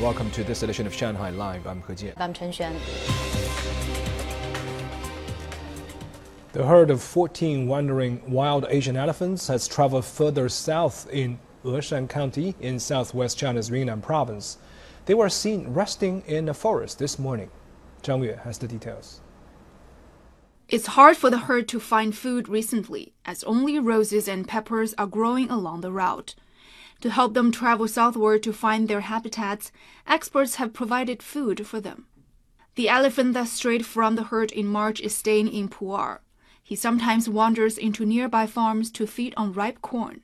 Welcome to this edition of Shanghai Live. I'm He Jian. I'm Chen Xuan. The herd of 14 wandering wild Asian elephants has traveled further south in Eshan County in southwest China's Yunnan province. They were seen resting in a forest this morning. Zhang Yue has the details. It's hard for the herd to find food recently, as only roses and peppers are growing along the route. To help them travel southward to find their habitats, experts have provided food for them. The elephant that strayed from the herd in March is staying in Pu'er. He sometimes wanders into nearby farms to feed on ripe corn.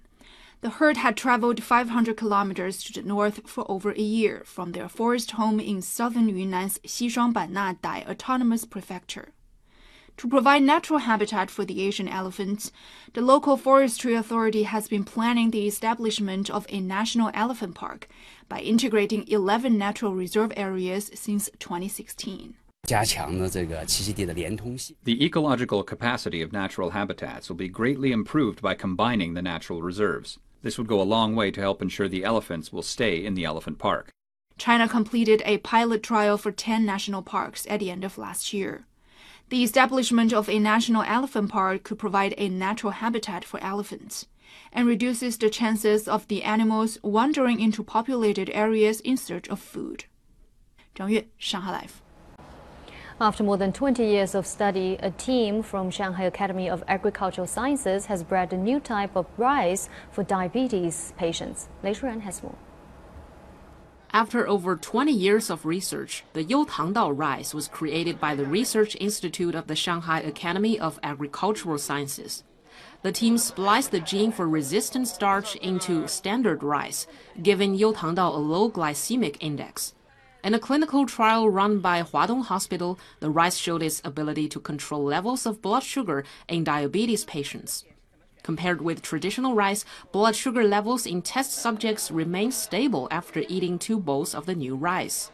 The herd had traveled 500 kilometers to the north for over a year from their forest home in southern Yunnan's Xishuangbanna Dai Autonomous Prefecture. To provide natural habitat for the Asian elephants, the local forestry authority has been planning the establishment of a national elephant park by integrating 11 natural reserve areas since 2016. The ecological capacity of natural habitats will be greatly improved by combining the natural reserves. This would go a long way to help ensure the elephants will stay in the elephant park. China completed a pilot trial for 10 national parks at the end of last year. The establishment of a national elephant park could provide a natural habitat for elephants and reduces the chances of the animals wandering into populated areas in search of food. Zhang Yue, Shanghai Live. After more than 20 years of study, a team from Shanghai Academy of Agricultural Sciences has bred a new type of rice for diabetes patients. Lei Shuren has more. After over 20 years of research, the Youtangdao rice was created by the Research Institute of the Shanghai Academy of Agricultural Sciences. The team spliced the gene for resistant starch into standard rice, giving Youtangdao a low glycemic index. In a clinical trial run by Huadong Hospital, the rice showed its ability to control levels of blood sugar in diabetes patients. Compared with traditional rice, blood sugar levels in test subjects remain stable after eating two bowls of the new rice.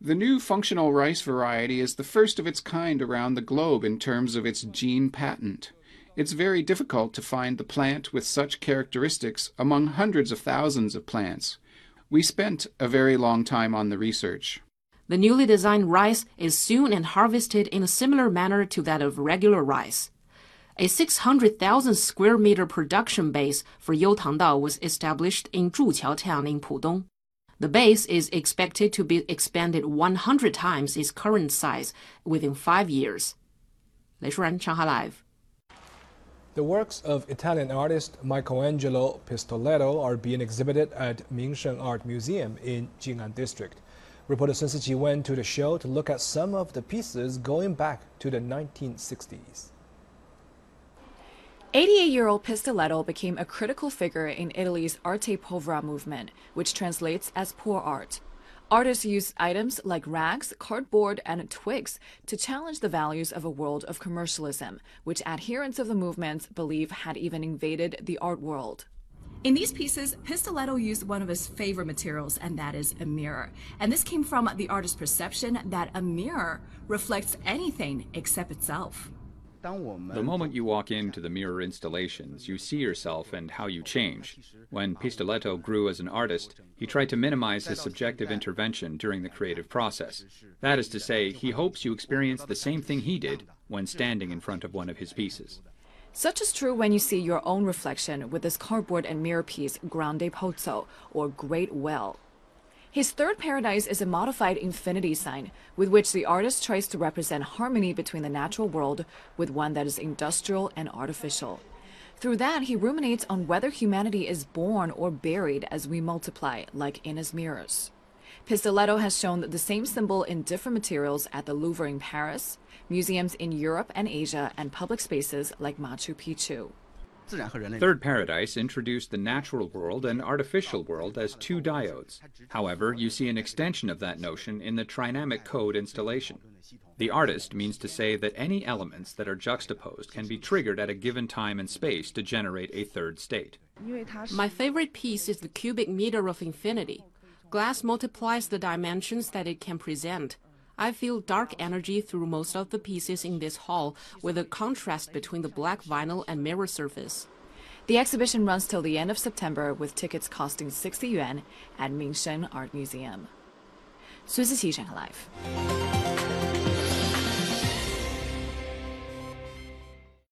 The new functional rice variety is the first of its kind around the globe in terms of its gene patent. It's very difficult to find the plant with such characteristics among hundreds of thousands of plants. We spent a very long time on the research. The newly designed rice is sown and harvested in a similar manner to that of regular rice. A 600,000 square meter production base for Youtangdao was established in Zhuqiao town in Pudong. The base is expected to be expanded 100 times its current size within five years. Lei Shuren, Shanghai Live. The works of Italian artist Michelangelo Pistoletto are being exhibited at Mingsheng Art Museum in Jing'an District. Reporter Sun Siqi went to the show to look at some of the pieces going back to the 1960s. 88 year old Pistoletto became a critical figure in Italy's Arte Povera movement, which translates as poor art. Artists used items like rags, cardboard, and twigs to challenge the values of a world of commercialism, which adherents of the movement believe had even invaded the art world. In these pieces, Pistoletto used one of his favorite materials, and that is a mirror. And this came from the artist's perception that a mirror reflects anything except itself. The moment you walk into the mirror installations, you see yourself and how you change. When Pistoletto grew as an artist, he tried to minimize his subjective intervention during the creative process. That is to say, he hopes you experience the same thing he did when standing in front of one of his pieces. Such is true when you see your own reflection with this cardboard and mirror piece Grande Pozzo, or Great Well. His third paradise is a modified infinity sign, with which the artist tries to represent harmony between the natural world with one that is industrial and artificial. Through that, he ruminates on whether humanity is born or buried as we multiply, like in his mirrors. Pistoletto has shown the same symbol in different materials at the Louvre in Paris, museums in Europe and Asia, and public spaces like Machu Picchu. Third Paradise introduced the natural world and artificial world as two diodes. However, you see an extension of that notion in the trinamic code installation. The artist means to say that any elements that are juxtaposed can be triggered at a given time and space to generate a third state. My favorite piece is the cubic meter of infinity. Glass multiplies the dimensions that it can present. I feel dark energy through most of the pieces in this hall, with a contrast between the black vinyl and mirror surface. The exhibition runs till the end of September, with tickets costing 60 yuan at Mingshen Art Museum. Sun Siqi, Shanghai Live.